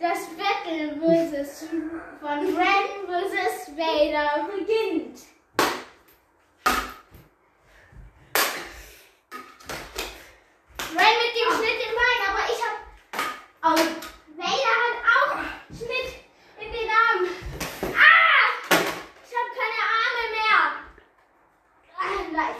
Das Battle vs. von Ren vs. Vader beginnt. Ren mit dem Schnitt im Bein, aber ich hab. Oh, Vader hat auch Schnitt in den Armen. Ah! Ich hab keine Arme mehr. Ah, nein.